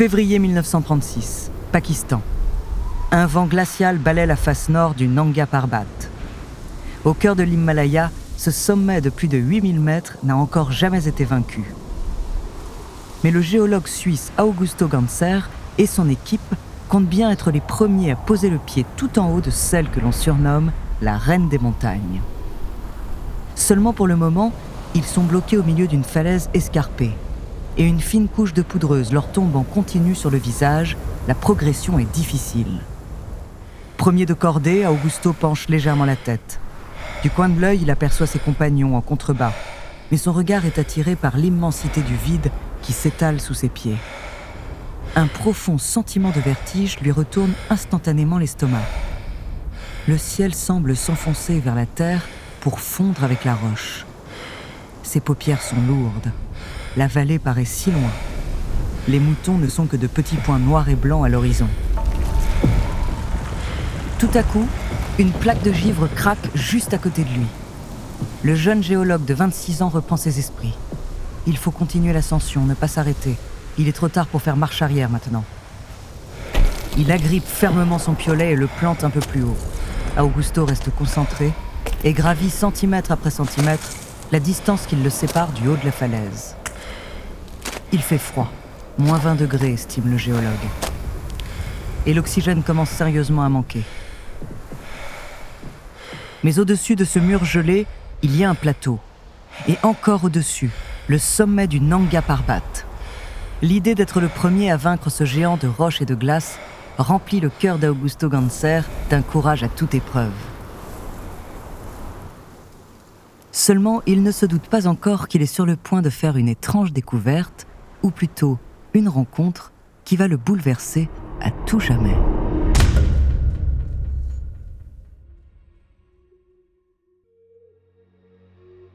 Février 1936, Pakistan. Un vent glacial balaie la face nord du Nanga Parbat. Au cœur de l'Himalaya, ce sommet de plus de 8000 mètres n'a encore jamais été vaincu. Mais le géologue suisse Augusto Ganser et son équipe comptent bien être les premiers à poser le pied tout en haut de celle que l'on surnomme la reine des montagnes. Seulement pour le moment, ils sont bloqués au milieu d'une falaise escarpée et une fine couche de poudreuse leur tombe en continu sur le visage, la progression est difficile. Premier de cordée, Augusto penche légèrement la tête. Du coin de l'œil, il aperçoit ses compagnons en contrebas, mais son regard est attiré par l'immensité du vide qui s'étale sous ses pieds. Un profond sentiment de vertige lui retourne instantanément l'estomac. Le ciel semble s'enfoncer vers la terre pour fondre avec la roche. Ses paupières sont lourdes. La vallée paraît si loin. Les moutons ne sont que de petits points noirs et blancs à l'horizon. Tout à coup, une plaque de givre craque juste à côté de lui. Le jeune géologue de 26 ans reprend ses esprits. Il faut continuer l'ascension, ne pas s'arrêter. Il est trop tard pour faire marche arrière maintenant. Il agrippe fermement son piolet et le plante un peu plus haut. Augusto reste concentré et gravit centimètre après centimètre la distance qui le sépare du haut de la falaise. Il fait froid, moins 20 degrés, estime le géologue. Et l'oxygène commence sérieusement à manquer. Mais au-dessus de ce mur gelé, il y a un plateau. Et encore au-dessus, le sommet du Nanga Parbat. L'idée d'être le premier à vaincre ce géant de roche et de glace remplit le cœur d'Augusto Ganser d'un courage à toute épreuve. Seulement, il ne se doute pas encore qu'il est sur le point de faire une étrange découverte ou plutôt une rencontre qui va le bouleverser à tout jamais.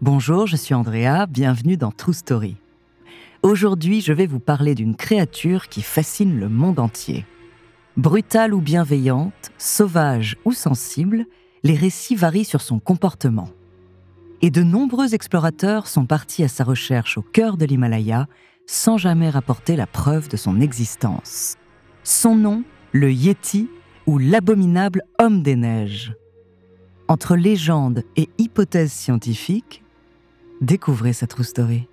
Bonjour, je suis Andrea, bienvenue dans True Story. Aujourd'hui, je vais vous parler d'une créature qui fascine le monde entier. Brutale ou bienveillante, sauvage ou sensible, les récits varient sur son comportement. Et de nombreux explorateurs sont partis à sa recherche au cœur de l'Himalaya sans jamais rapporter la preuve de son existence. Son nom, le Yeti ou l'abominable homme des neiges. Entre légende et hypothèse scientifique, découvrez sa true story.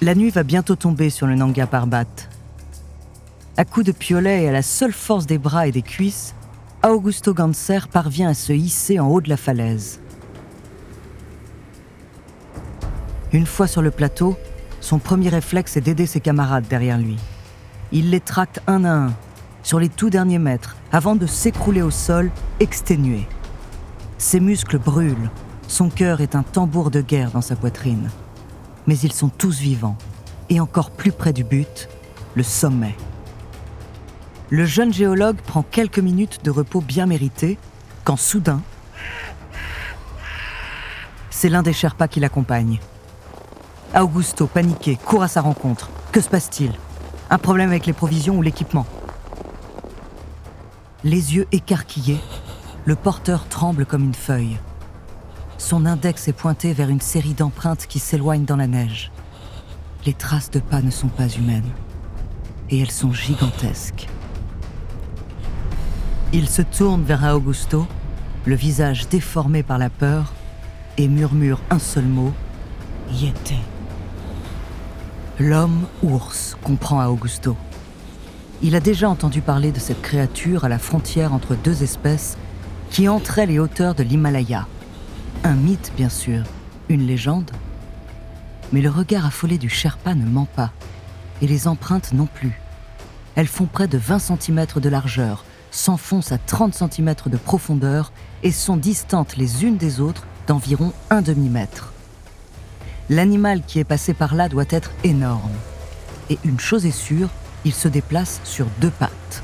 La nuit va bientôt tomber sur le Nanga Parbat. À coups de piolet et à la seule force des bras et des cuisses, Augusto Ganser parvient à se hisser en haut de la falaise. Une fois sur le plateau, son premier réflexe est d'aider ses camarades derrière lui. Il les tracte un à un, sur les tout derniers mètres, avant de s'écrouler au sol, exténué. Ses muscles brûlent, son cœur est un tambour de guerre dans sa poitrine mais ils sont tous vivants. Et encore plus près du but, le sommet. Le jeune géologue prend quelques minutes de repos bien mérité quand soudain, c'est l'un des Sherpas qui l'accompagne. Augusto, paniqué, court à sa rencontre. Que se passe-t-il? Un problème avec les provisions ou l'équipement? Les yeux écarquillés, le porteur tremble comme une feuille. Son index est pointé vers une série d'empreintes qui s'éloignent dans la neige. Les traces de pas ne sont pas humaines. Et elles sont gigantesques. Il se tourne vers Augusto, le visage déformé par la peur, et murmure un seul mot, y était. L'homme ours, comprend Augusto. Il a déjà entendu parler de cette créature à la frontière entre deux espèces qui entrait les hauteurs de l'Himalaya. Un mythe, bien sûr, une légende. Mais le regard affolé du Sherpa ne ment pas, et les empreintes non plus. Elles font près de 20 cm de largeur, s'enfoncent à 30 cm de profondeur et sont distantes les unes des autres d'environ un demi-mètre. L'animal qui est passé par là doit être énorme. Et une chose est sûre, il se déplace sur deux pattes.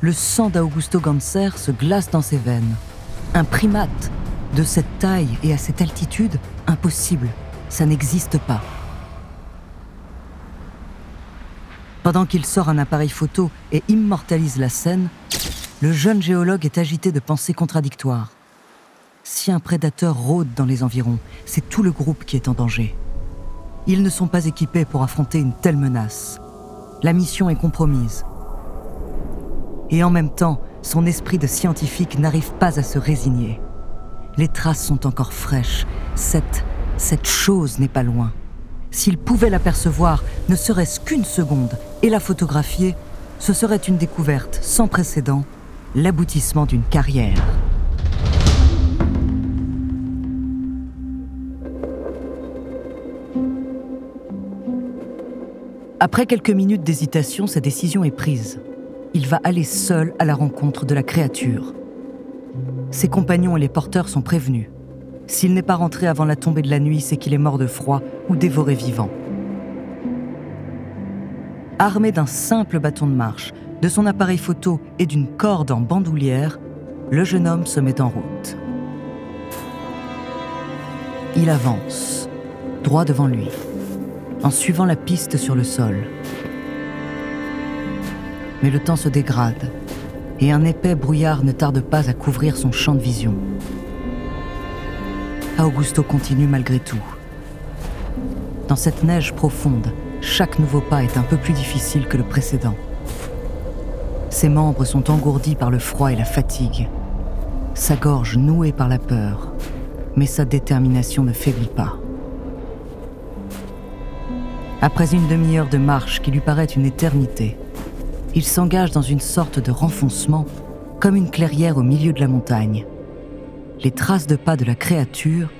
Le sang d'Augusto Ganser se glace dans ses veines. Un primate de cette taille et à cette altitude, impossible, ça n'existe pas. Pendant qu'il sort un appareil photo et immortalise la scène, le jeune géologue est agité de pensées contradictoires. Si un prédateur rôde dans les environs, c'est tout le groupe qui est en danger. Ils ne sont pas équipés pour affronter une telle menace. La mission est compromise. Et en même temps, son esprit de scientifique n'arrive pas à se résigner. Les traces sont encore fraîches. Cette, cette chose n'est pas loin. S'il pouvait l'apercevoir, ne serait-ce qu'une seconde, et la photographier, ce serait une découverte sans précédent, l'aboutissement d'une carrière. Après quelques minutes d'hésitation, sa décision est prise. Il va aller seul à la rencontre de la créature. Ses compagnons et les porteurs sont prévenus. S'il n'est pas rentré avant la tombée de la nuit, c'est qu'il est mort de froid ou dévoré vivant. Armé d'un simple bâton de marche, de son appareil photo et d'une corde en bandoulière, le jeune homme se met en route. Il avance, droit devant lui en suivant la piste sur le sol. Mais le temps se dégrade et un épais brouillard ne tarde pas à couvrir son champ de vision. Augusto continue malgré tout. Dans cette neige profonde, chaque nouveau pas est un peu plus difficile que le précédent. Ses membres sont engourdis par le froid et la fatigue, sa gorge nouée par la peur, mais sa détermination ne faiblit pas. Après une demi-heure de marche qui lui paraît une éternité, il s'engage dans une sorte de renfoncement, comme une clairière au milieu de la montagne. Les traces de pas de la créature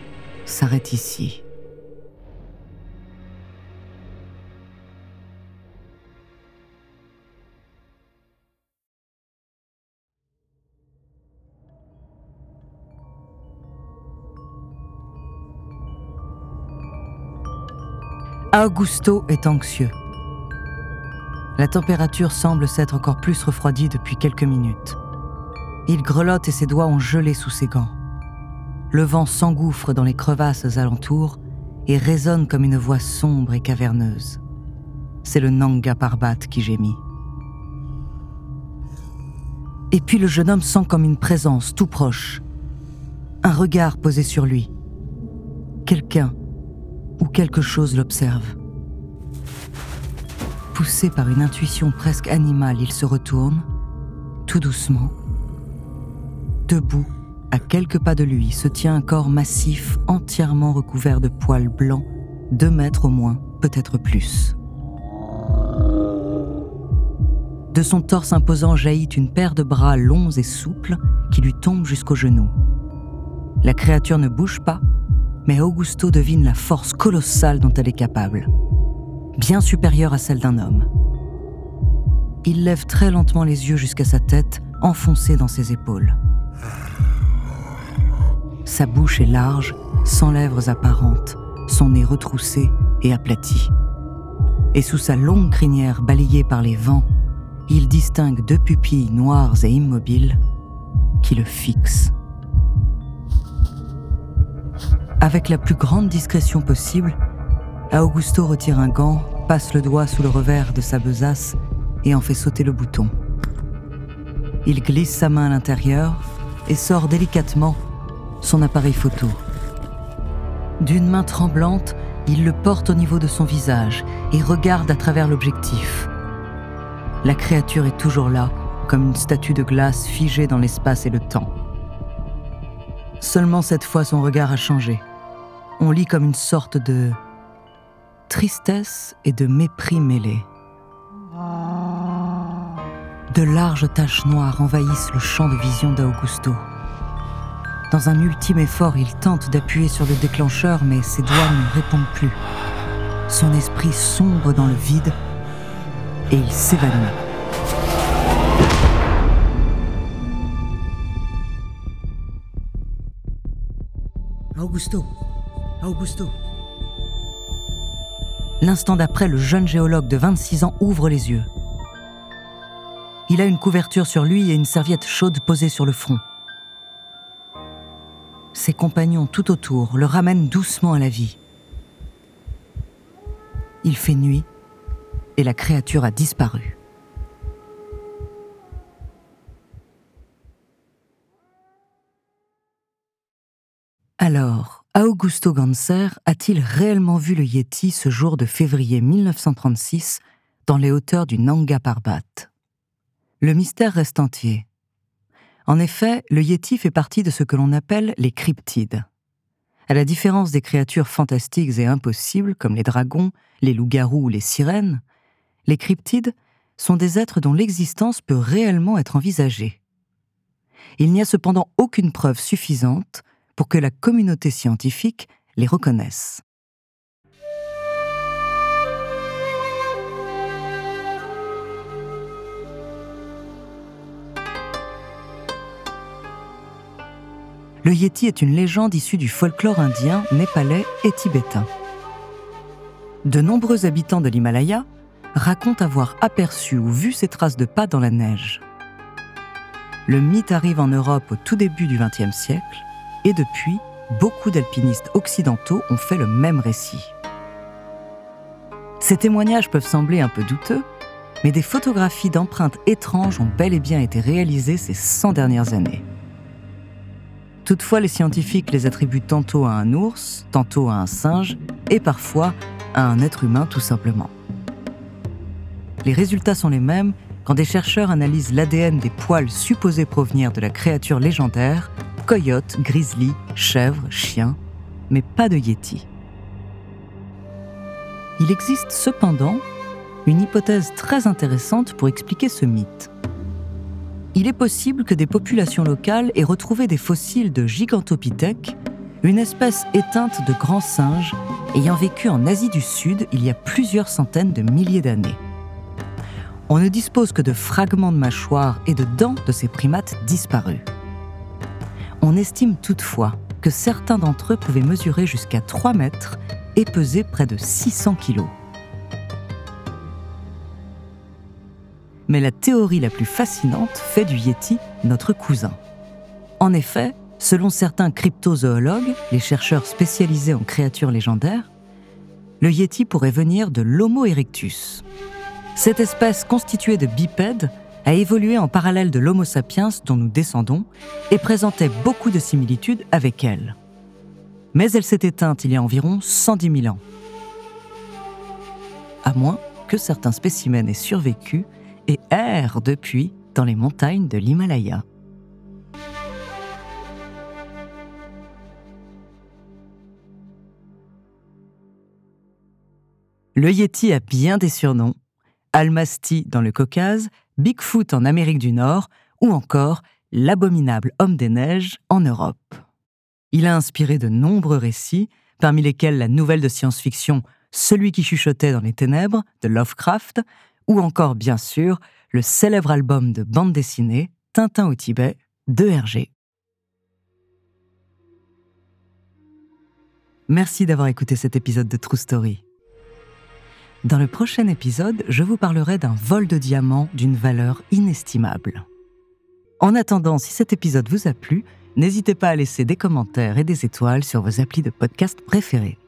s'arrêtent ici. Augusto est anxieux. La température semble s'être encore plus refroidie depuis quelques minutes. Il grelotte et ses doigts ont gelé sous ses gants. Le vent s'engouffre dans les crevasses alentours et résonne comme une voix sombre et caverneuse. C'est le Nanga Parbat qui gémit. Et puis le jeune homme sent comme une présence tout proche. Un regard posé sur lui. Quelqu'un ou quelque chose l'observe. Poussé par une intuition presque animale, il se retourne, tout doucement. Debout, à quelques pas de lui, se tient un corps massif entièrement recouvert de poils blancs, deux mètres au moins, peut-être plus. De son torse imposant jaillit une paire de bras longs et souples qui lui tombent jusqu'aux genoux. La créature ne bouge pas, mais Augusto devine la force colossale dont elle est capable, bien supérieure à celle d'un homme. Il lève très lentement les yeux jusqu'à sa tête, enfoncée dans ses épaules. Sa bouche est large, sans lèvres apparentes, son nez retroussé et aplati. Et sous sa longue crinière balayée par les vents, il distingue deux pupilles noires et immobiles qui le fixent. Avec la plus grande discrétion possible, Augusto retire un gant, passe le doigt sous le revers de sa besace et en fait sauter le bouton. Il glisse sa main à l'intérieur et sort délicatement son appareil photo. D'une main tremblante, il le porte au niveau de son visage et regarde à travers l'objectif. La créature est toujours là, comme une statue de glace figée dans l'espace et le temps. Seulement cette fois son regard a changé. on lit comme une sorte de tristesse et de mépris mêlés. De larges taches noires envahissent le champ de vision d'Augusto. Dans un ultime effort, il tente d'appuyer sur le déclencheur, mais ses doigts ne répondent plus. Son esprit sombre dans le vide et il s'évanouit. Augusto Augusto L'instant d'après, le jeune géologue de 26 ans ouvre les yeux. Il a une couverture sur lui et une serviette chaude posée sur le front. Ses compagnons tout autour le ramènent doucement à la vie. Il fait nuit et la créature a disparu. Alors, Augusto Ganser a-t-il réellement vu le Yeti ce jour de février 1936 dans les hauteurs du Nanga Parbat? Le mystère reste entier. En effet, le Yeti fait partie de ce que l'on appelle les cryptides. À la différence des créatures fantastiques et impossibles comme les dragons, les loups-garous ou les sirènes, les cryptides sont des êtres dont l'existence peut réellement être envisagée. Il n'y a cependant aucune preuve suffisante pour que la communauté scientifique les reconnaisse. Le Yeti est une légende issue du folklore indien, népalais et tibétain. De nombreux habitants de l'Himalaya racontent avoir aperçu ou vu ces traces de pas dans la neige. Le mythe arrive en Europe au tout début du XXe siècle et depuis, beaucoup d'alpinistes occidentaux ont fait le même récit. Ces témoignages peuvent sembler un peu douteux, mais des photographies d'empreintes étranges ont bel et bien été réalisées ces 100 dernières années. Toutefois, les scientifiques les attribuent tantôt à un ours, tantôt à un singe, et parfois à un être humain tout simplement. Les résultats sont les mêmes quand des chercheurs analysent l'ADN des poils supposés provenir de la créature légendaire coyote, grizzly, chèvre, chien, mais pas de yéti. Il existe cependant une hypothèse très intéressante pour expliquer ce mythe. Il est possible que des populations locales aient retrouvé des fossiles de Gigantopithèque, une espèce éteinte de grands singes ayant vécu en Asie du Sud il y a plusieurs centaines de milliers d'années. On ne dispose que de fragments de mâchoires et de dents de ces primates disparus. On estime toutefois que certains d'entre eux pouvaient mesurer jusqu'à 3 mètres et peser près de 600 kilos. Mais la théorie la plus fascinante fait du Yeti notre cousin. En effet, selon certains cryptozoologues, les chercheurs spécialisés en créatures légendaires, le Yeti pourrait venir de l'Homo erectus. Cette espèce constituée de bipèdes a évolué en parallèle de l'Homo sapiens dont nous descendons et présentait beaucoup de similitudes avec elle. Mais elle s'est éteinte il y a environ 110 000 ans. À moins que certains spécimens aient survécu et errent depuis dans les montagnes de l'Himalaya. Le Yeti a bien des surnoms. Almasty dans le Caucase, Bigfoot en Amérique du Nord ou encore l'abominable homme des neiges en Europe. Il a inspiré de nombreux récits, parmi lesquels la nouvelle de science-fiction Celui qui chuchotait dans les ténèbres de Lovecraft, ou encore bien sûr le célèbre album de bande dessinée Tintin au Tibet de Hergé. Merci d'avoir écouté cet épisode de True Story. Dans le prochain épisode, je vous parlerai d'un vol de diamants d'une valeur inestimable. En attendant, si cet épisode vous a plu, n'hésitez pas à laisser des commentaires et des étoiles sur vos applis de podcast préférés.